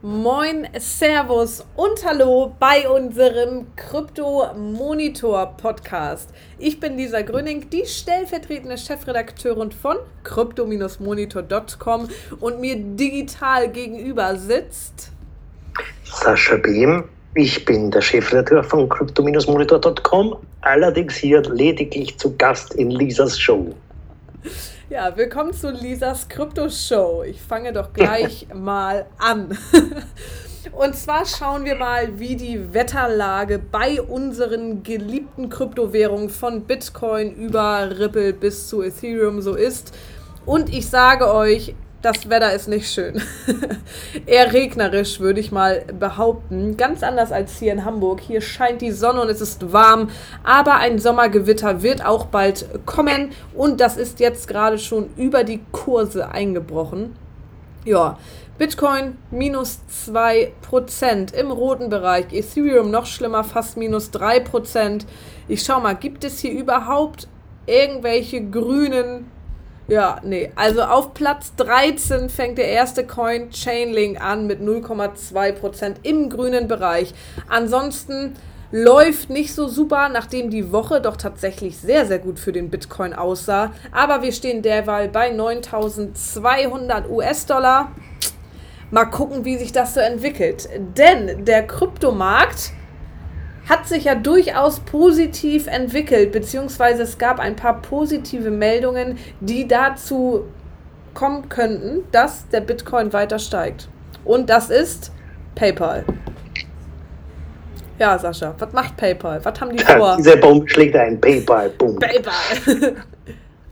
Moin, Servus und Hallo bei unserem Krypto Monitor Podcast. Ich bin Lisa Gröning, die stellvertretende Chefredakteurin von crypto-monitor.com und mir digital gegenüber sitzt Sascha Behm. Ich bin der Chefredakteur von crypto-monitor.com, allerdings hier lediglich zu Gast in Lisas Show. Ja, willkommen zu Lisas Krypto Show. Ich fange doch gleich mal an. Und zwar schauen wir mal, wie die Wetterlage bei unseren geliebten Kryptowährungen von Bitcoin über Ripple bis zu Ethereum so ist. Und ich sage euch, das Wetter ist nicht schön. Eher regnerisch, würde ich mal behaupten. Ganz anders als hier in Hamburg. Hier scheint die Sonne und es ist warm. Aber ein Sommergewitter wird auch bald kommen. Und das ist jetzt gerade schon über die Kurse eingebrochen. Ja, Bitcoin minus 2% im roten Bereich. Ethereum noch schlimmer, fast minus 3%. Ich schau mal, gibt es hier überhaupt irgendwelche grünen ja, nee. Also auf Platz 13 fängt der erste Coin Chainlink an mit 0,2% im grünen Bereich. Ansonsten läuft nicht so super, nachdem die Woche doch tatsächlich sehr, sehr gut für den Bitcoin aussah. Aber wir stehen derweil bei 9200 US-Dollar. Mal gucken, wie sich das so entwickelt. Denn der Kryptomarkt hat sich ja durchaus positiv entwickelt, beziehungsweise es gab ein paar positive Meldungen, die dazu kommen könnten, dass der Bitcoin weiter steigt. Und das ist PayPal. Ja, Sascha, was macht PayPal? Was haben die vor? Dieser Baum schlägt ein. PayPal, Boom. PayPal.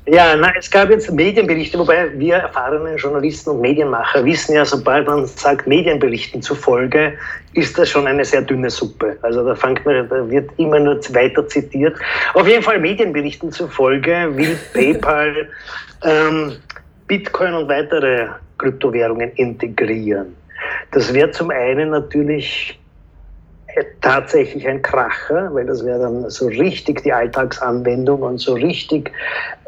Ja, na, es gab jetzt Medienberichte, wobei wir erfahrene Journalisten und Medienmacher wissen ja, sobald man sagt Medienberichten zufolge, ist das schon eine sehr dünne Suppe. Also da, fängt man, da wird immer nur weiter zitiert. Auf jeden Fall Medienberichten zufolge will PayPal ähm, Bitcoin und weitere Kryptowährungen integrieren. Das wäre zum einen natürlich tatsächlich ein Kracher, weil das wäre dann so richtig die Alltagsanwendung und so richtig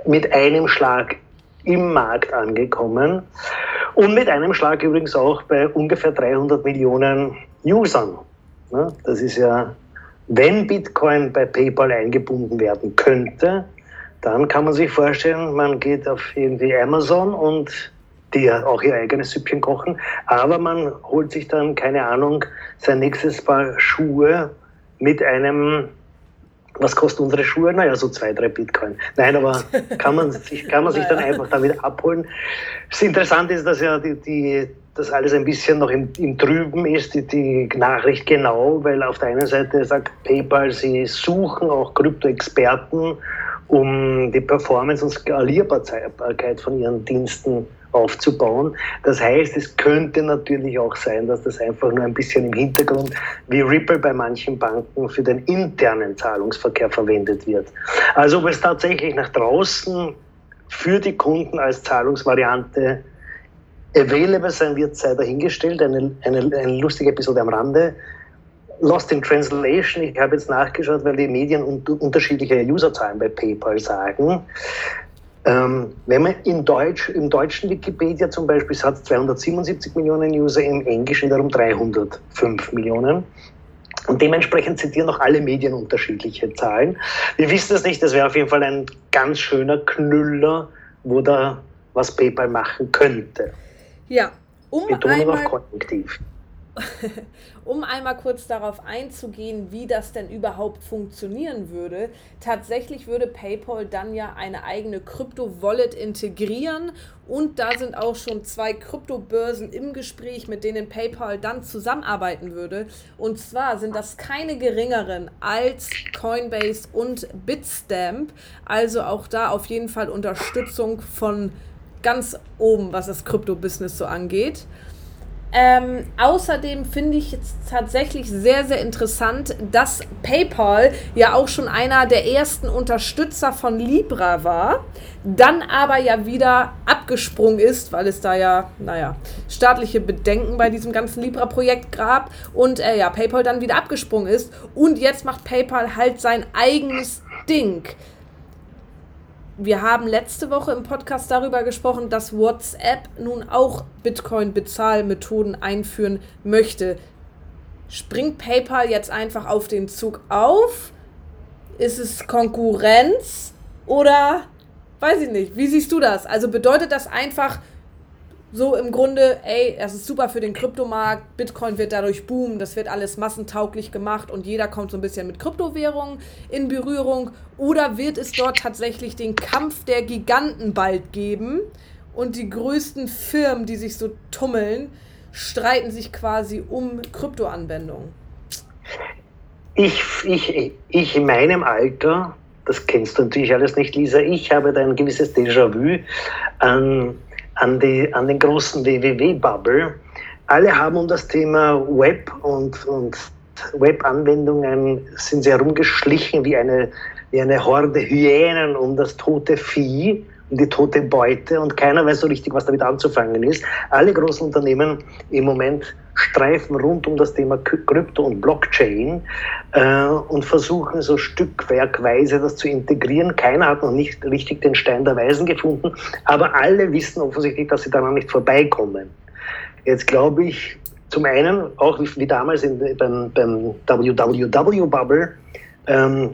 mit einem Schlag im Markt angekommen und mit einem Schlag übrigens auch bei ungefähr 300 Millionen Usern. Das ist ja, wenn Bitcoin bei PayPal eingebunden werden könnte, dann kann man sich vorstellen, man geht auf irgendwie Amazon und die auch ihr eigenes Süppchen kochen, aber man holt sich dann, keine Ahnung, sein nächstes Paar Schuhe mit einem was kosten unsere Schuhe? Naja, so zwei, drei Bitcoin. Nein, aber kann man sich, kann man sich dann einfach damit abholen. Das Interessante ist, dass ja die, die, das alles ein bisschen noch im, im Trüben ist, die, die Nachricht genau, weil auf der einen Seite sagt PayPal, sie suchen auch Krypto-Experten, um die Performance und Skalierbarkeit von ihren Diensten aufzubauen. Das heißt, es könnte natürlich auch sein, dass das einfach nur ein bisschen im Hintergrund wie Ripple bei manchen Banken für den internen Zahlungsverkehr verwendet wird. Also ob es tatsächlich nach draußen für die Kunden als Zahlungsvariante available sein wird, sei dahingestellt. Eine, eine, eine lustige Episode am Rande. Lost in Translation, ich habe jetzt nachgeschaut, weil die Medien unterschiedliche Userzahlen bei PayPal sagen. Ähm, wenn man in Deutsch, im deutschen Wikipedia zum Beispiel hat es 277 Millionen User, im Englischen darum 305 Millionen. Und dementsprechend zitieren auch alle Medien unterschiedliche Zahlen. Wir wissen es nicht, das wäre auf jeden Fall ein ganz schöner Knüller, wo da was PayPal machen könnte. Ja, um Betonung einmal, auf konjunktiv. um einmal kurz darauf einzugehen, wie das denn überhaupt funktionieren würde. Tatsächlich würde PayPal dann ja eine eigene Krypto-Wallet integrieren und da sind auch schon zwei Kryptobörsen im Gespräch, mit denen PayPal dann zusammenarbeiten würde. Und zwar sind das keine geringeren als Coinbase und Bitstamp. Also auch da auf jeden Fall Unterstützung von ganz oben, was das Krypto-Business so angeht. Ähm, außerdem finde ich jetzt tatsächlich sehr, sehr interessant, dass PayPal ja auch schon einer der ersten Unterstützer von Libra war, dann aber ja wieder abgesprungen ist, weil es da ja, naja, staatliche Bedenken bei diesem ganzen Libra-Projekt gab und äh, ja, PayPal dann wieder abgesprungen ist und jetzt macht PayPal halt sein eigenes Ding. Wir haben letzte Woche im Podcast darüber gesprochen, dass WhatsApp nun auch Bitcoin-Bezahlmethoden einführen möchte. Springt PayPal jetzt einfach auf den Zug auf? Ist es Konkurrenz oder weiß ich nicht? Wie siehst du das? Also bedeutet das einfach, so im Grunde, ey, das ist super für den Kryptomarkt, Bitcoin wird dadurch boomen, das wird alles massentauglich gemacht und jeder kommt so ein bisschen mit Kryptowährungen in Berührung. Oder wird es dort tatsächlich den Kampf der Giganten bald geben und die größten Firmen, die sich so tummeln, streiten sich quasi um Kryptoanwendungen? Ich, ich, ich in meinem Alter, das kennst du natürlich alles nicht, Lisa, ich habe da ein gewisses Déjà-vu an an, die, an den großen WWW-Bubble. Alle haben um das Thema Web und, und Web-Anwendungen sind sie herumgeschlichen wie eine, wie eine Horde Hyänen um das tote Vieh, um die tote Beute und keiner weiß so richtig, was damit anzufangen ist. Alle großen Unternehmen im Moment streifen rund um das Thema Krypto und Blockchain äh, und versuchen so stückwerkweise das zu integrieren. Keiner hat noch nicht richtig den Stein der Weisen gefunden, aber alle wissen offensichtlich, dass sie daran nicht vorbeikommen. Jetzt glaube ich, zum einen, auch wie, wie damals in, beim, beim WWW-Bubble, ähm,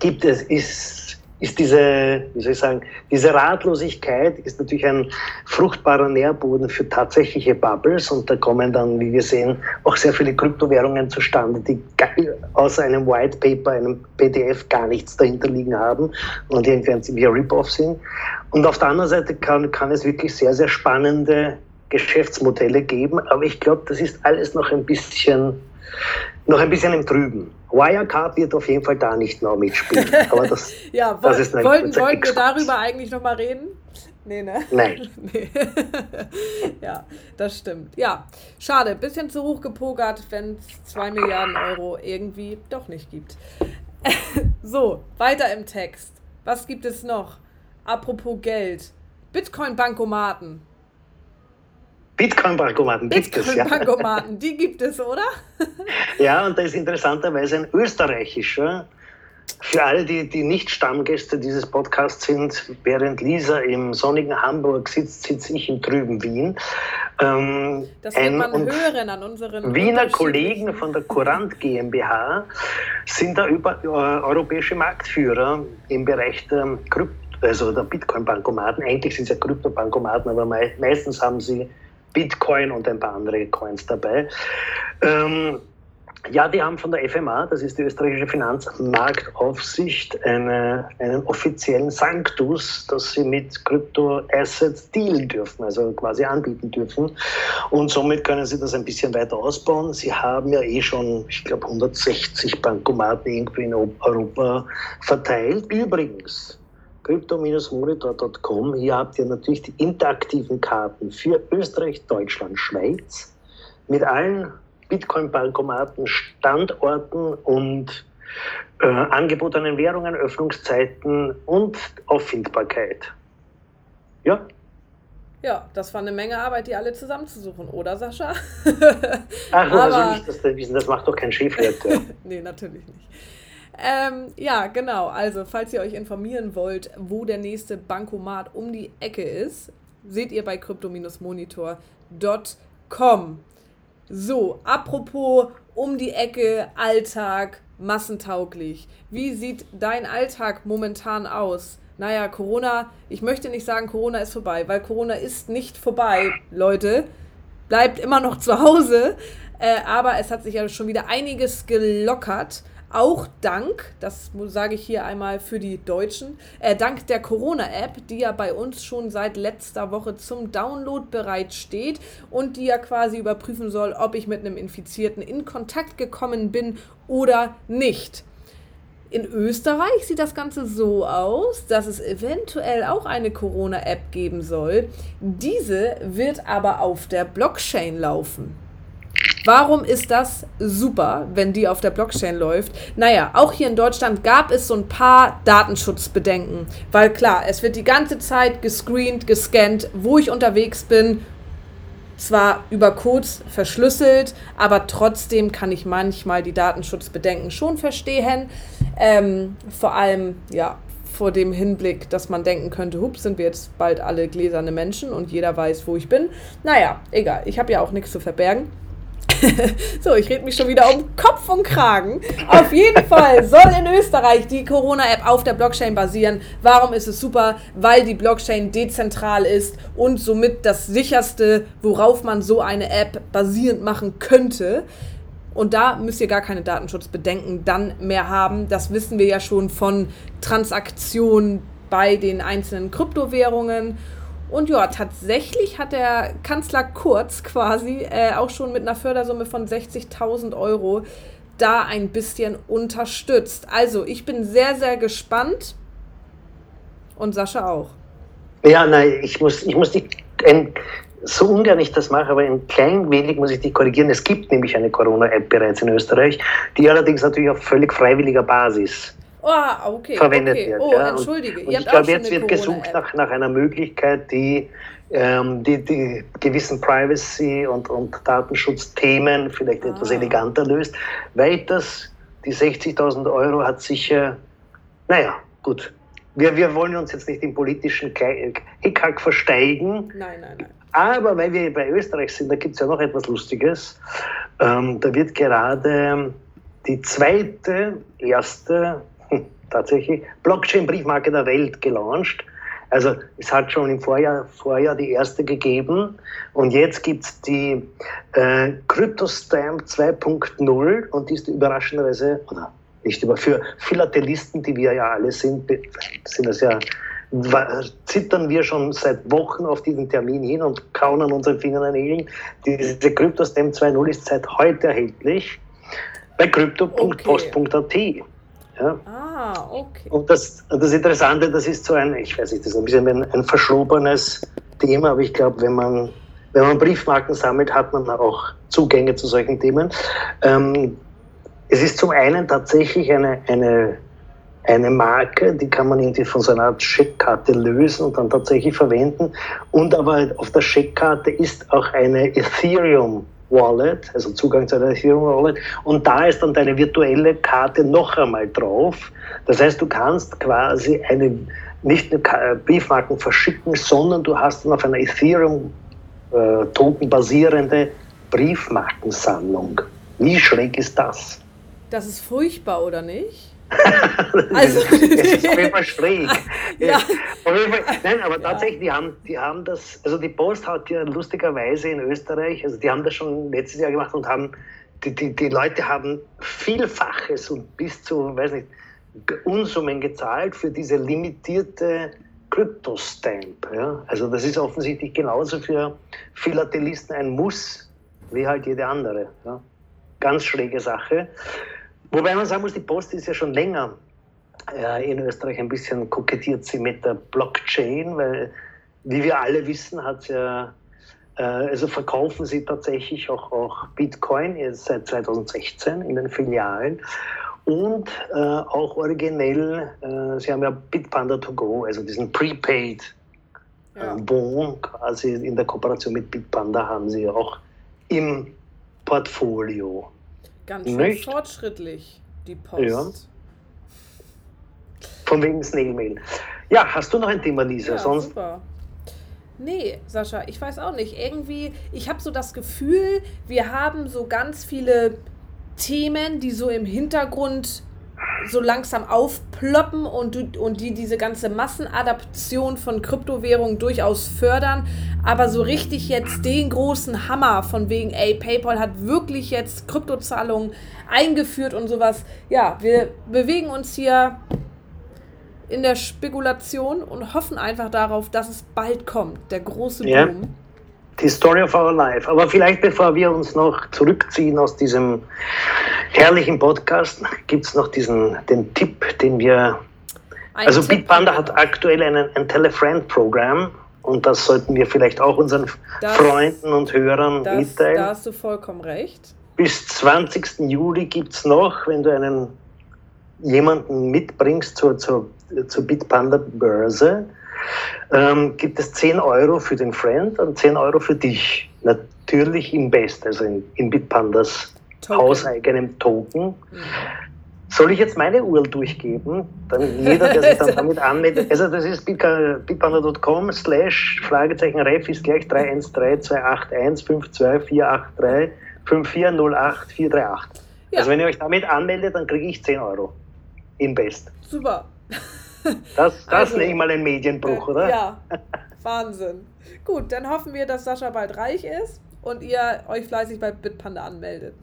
gibt es, ist ist diese, wie soll ich sagen, diese Ratlosigkeit ist natürlich ein fruchtbarer Nährboden für tatsächliche Bubbles und da kommen dann, wie wir sehen, auch sehr viele Kryptowährungen zustande, die außer einem White Paper, einem PDF gar nichts dahinter liegen haben und irgendwie ein Rip-Off sind. Und auf der anderen Seite kann, kann es wirklich sehr, sehr spannende Geschäftsmodelle geben, aber ich glaube, das ist alles noch ein bisschen noch ein bisschen im Trüben. Wirecard wird auf jeden Fall da nicht mehr mitspielen. Aber das, ja, das ist ein, wollten, wollten wir darüber eigentlich noch mal reden? Nee, ne? Nein. nee. ja, das stimmt. Ja, schade. Bisschen zu hoch gepokert, wenn es 2 Milliarden Euro irgendwie doch nicht gibt. so, weiter im Text. Was gibt es noch? Apropos Geld. Bitcoin-Bankomaten. Bitcoin-Bankomaten gibt Bitcoin es, ja. Bitcoin-Bankomaten, die gibt es, oder? ja, und da ist interessanterweise ein österreichischer. Für alle, die, die nicht Stammgäste dieses Podcasts sind, während Lisa im sonnigen Hamburg sitzt, sitze ich im trüben Wien. Ähm, das wird man hören an unseren Wiener Kollegen von der Courant GmbH sind da über, äh, europäische Marktführer im Bereich der Krypto also der Bitcoin-Bankomaten. Eigentlich sind es ja Krypto-Bankomaten, aber mei meistens haben sie Bitcoin und ein paar andere Coins dabei. Ähm, ja, die haben von der FMA, das ist die österreichische Finanzmarktaufsicht, eine, einen offiziellen Sanctus, dass sie mit Kryptoassets dealen dürfen, also quasi anbieten dürfen. Und somit können sie das ein bisschen weiter ausbauen. Sie haben ja eh schon, ich glaube, 160 Bankomaten irgendwie in Europa verteilt. Übrigens, crypto-monitor.com. Hier habt ihr natürlich die interaktiven Karten für Österreich, Deutschland, Schweiz mit allen Bitcoin-Bankomaten, Standorten und äh, angebotenen Währungen, Öffnungszeiten und Auffindbarkeit. Ja. Ja, das war eine Menge Arbeit, die alle zusammenzusuchen, oder Sascha? Ach, woher soll ich das denn wissen? Das macht doch kein Chefredakteur. nee, natürlich nicht. Ähm, ja, genau. Also, falls ihr euch informieren wollt, wo der nächste Bankomat um die Ecke ist, seht ihr bei crypto-monitor.com. So, apropos um die Ecke, Alltag, massentauglich. Wie sieht dein Alltag momentan aus? Naja, Corona, ich möchte nicht sagen, Corona ist vorbei, weil Corona ist nicht vorbei, Leute. Bleibt immer noch zu Hause. Äh, aber es hat sich ja schon wieder einiges gelockert. Auch dank, das sage ich hier einmal für die Deutschen, äh, dank der Corona-App, die ja bei uns schon seit letzter Woche zum Download bereit steht und die ja quasi überprüfen soll, ob ich mit einem Infizierten in Kontakt gekommen bin oder nicht. In Österreich sieht das Ganze so aus, dass es eventuell auch eine Corona-App geben soll. Diese wird aber auf der Blockchain laufen. Warum ist das super, wenn die auf der Blockchain läuft? Naja, auch hier in Deutschland gab es so ein paar Datenschutzbedenken, weil klar, es wird die ganze Zeit gescreent, gescannt, wo ich unterwegs bin. Zwar über Codes verschlüsselt, aber trotzdem kann ich manchmal die Datenschutzbedenken schon verstehen. Ähm, vor allem, ja, vor dem Hinblick, dass man denken könnte, hups, sind wir jetzt bald alle gläserne Menschen und jeder weiß, wo ich bin. Naja, egal, ich habe ja auch nichts zu verbergen. so, ich rede mich schon wieder um Kopf und Kragen. Auf jeden Fall soll in Österreich die Corona-App auf der Blockchain basieren. Warum ist es super? Weil die Blockchain dezentral ist und somit das sicherste, worauf man so eine App basierend machen könnte. Und da müsst ihr gar keine Datenschutzbedenken dann mehr haben. Das wissen wir ja schon von Transaktionen bei den einzelnen Kryptowährungen. Und ja, tatsächlich hat der Kanzler Kurz quasi äh, auch schon mit einer Fördersumme von 60.000 Euro da ein bisschen unterstützt. Also ich bin sehr, sehr gespannt. Und Sascha auch. Ja, nein, ich muss, ich muss die, ein, so ungern ich das mache, aber ein klein wenig muss ich dich korrigieren. Es gibt nämlich eine Corona-App bereits in Österreich, die allerdings natürlich auf völlig freiwilliger Basis oh, okay, verwendet okay. wird. Oh, ja. entschuldige. Und, und ich glaube, jetzt wird gesucht nach, nach einer Möglichkeit, die, ähm, die, die gewissen Privacy- und, und Datenschutzthemen vielleicht ah. etwas eleganter löst. Weiters, die 60.000 Euro hat sicher, naja, gut. Wir, wir wollen uns jetzt nicht im politischen Hickhack versteigen. Nein, nein, nein. Aber weil wir bei Österreich sind, da gibt es ja noch etwas Lustiges. Ähm, da wird gerade die zweite, erste tatsächlich Blockchain-Briefmarke der Welt gelauncht. Also es hat schon im Vorjahr, Vorjahr die erste gegeben und jetzt gibt es die äh, CryptoStamp 2.0 und die ist überraschenderweise, oder nicht über, für Philatelisten, die wir ja alle sind, sind das ja, zittern wir schon seit Wochen auf diesen Termin hin und kauen an unseren Fingernägeln. Diese CryptoStamp 2.0 ist seit heute erhältlich bei crypto.post.at. Okay. Ja. Ah, okay. Und das, das Interessante, das ist so ein, ich weiß nicht, das ist ein bisschen ein, ein verschobenes Thema, aber ich glaube, wenn man, wenn man Briefmarken sammelt, hat man auch Zugänge zu solchen Themen. Ähm, es ist zum einen tatsächlich eine, eine, eine Marke, die kann man irgendwie von so einer Art Scheckkarte lösen und dann tatsächlich verwenden. Und aber auf der Scheckkarte ist auch eine Ethereum Wallet, also Zugang zu einer Ethereum Wallet. Und da ist dann deine virtuelle Karte noch einmal drauf. Das heißt, du kannst quasi eine, nicht eine äh, Briefmarken verschicken, sondern du hast dann auf einer Ethereum-Token äh, basierende Briefmarkensammlung. Wie schräg ist das? Das ist furchtbar, oder nicht? also, das ist auf jeden Fall schräg. ja. Auf jeden Fall, nein, aber tatsächlich, die haben, die haben das, also die Post hat ja lustigerweise in Österreich, also die haben das schon letztes Jahr gemacht und haben, die, die, die Leute haben Vielfaches und bis zu, weiß nicht, Unsummen gezahlt für diese limitierte Kryptostamp. Ja? Also das ist offensichtlich genauso für Philatelisten ein Muss wie halt jede andere. Ja? Ganz schräge Sache. Wobei man sagen muss, die Post ist ja schon länger äh, in Österreich ein bisschen kokettiert sie mit der Blockchain, weil, wie wir alle wissen, hat ja, äh, also verkaufen sie tatsächlich auch, auch Bitcoin jetzt seit 2016 in den Filialen. Und äh, auch originell, äh, sie haben ja Bitpanda to go, also diesen Prepaid ja. Bon quasi in der Kooperation mit Bitpanda haben sie auch im Portfolio. Ganz schön Nicht? fortschrittlich, die Post. Ja. Von wegen Snailmail. Ja, hast du noch ein Thema, Lisa? Ja, Sonst super. Nee, Sascha, ich weiß auch nicht. Irgendwie, ich habe so das Gefühl, wir haben so ganz viele Themen, die so im Hintergrund so langsam aufploppen und, und die diese ganze Massenadaption von Kryptowährungen durchaus fördern. Aber so richtig jetzt den großen Hammer von wegen, ey, PayPal hat wirklich jetzt Kryptozahlungen eingeführt und sowas. Ja, wir bewegen uns hier in der Spekulation und hoffen einfach darauf, dass es bald kommt, der große Boom. Die Story of our life. Aber vielleicht bevor wir uns noch zurückziehen aus diesem herrlichen Podcast, gibt es noch diesen, den Tipp, den wir. Ein also Tipp, Bitpanda hat aktuell einen, ein Telefriend-Programm und das sollten wir vielleicht auch unseren das, Freunden und Hörern das, mitteilen. Da hast du vollkommen recht. Bis 20. Juli gibt es noch, wenn du einen jemanden mitbringst zur, zur, zur Bitpanda-Börse, ähm, gibt es 10 Euro für den Friend und 10 Euro für dich. Natürlich im Best, also in, in Bitpandas Token. hauseigenem Token. Mhm. Soll ich jetzt meine URL durchgeben? Dann jeder, der sich dann damit anmeldet. Also das ist bitpanda.com slash Fragezeichen ref ist gleich 31328152483 Ja. Also wenn ihr euch damit anmeldet, dann kriege ich 10 Euro. Invest. Super. Das, das also, nenne ich mal ein Medienbruch, oder? Ja, Wahnsinn. Gut, dann hoffen wir, dass Sascha bald reich ist und ihr euch fleißig bei Bitpanda anmeldet.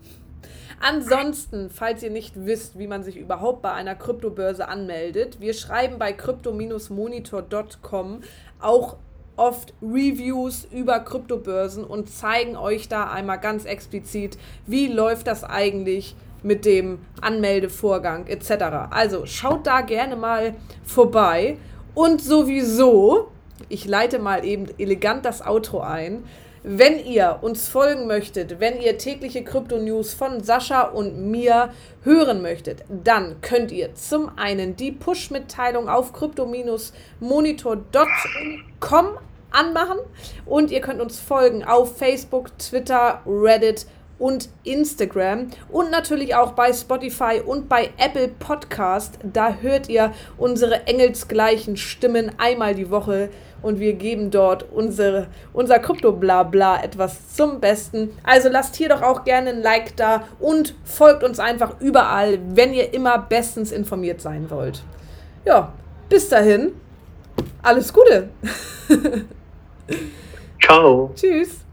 Ansonsten, falls ihr nicht wisst, wie man sich überhaupt bei einer Kryptobörse anmeldet, wir schreiben bei crypto-monitor.com auch oft Reviews über Kryptobörsen und zeigen euch da einmal ganz explizit, wie läuft das eigentlich mit dem Anmeldevorgang etc. Also schaut da gerne mal vorbei und sowieso, ich leite mal eben elegant das Outro ein, wenn ihr uns folgen möchtet, wenn ihr tägliche Krypto-News von Sascha und mir hören möchtet, dann könnt ihr zum einen die Push-Mitteilung auf crypto-monitor.com anmachen und ihr könnt uns folgen auf Facebook, Twitter, Reddit und Instagram und natürlich auch bei Spotify und bei Apple Podcast. Da hört ihr unsere engelsgleichen Stimmen einmal die Woche und wir geben dort unsere, unser Krypto-Blabla etwas zum Besten. Also lasst hier doch auch gerne ein Like da und folgt uns einfach überall, wenn ihr immer bestens informiert sein wollt. Ja, bis dahin, alles Gute. Ciao. Tschüss.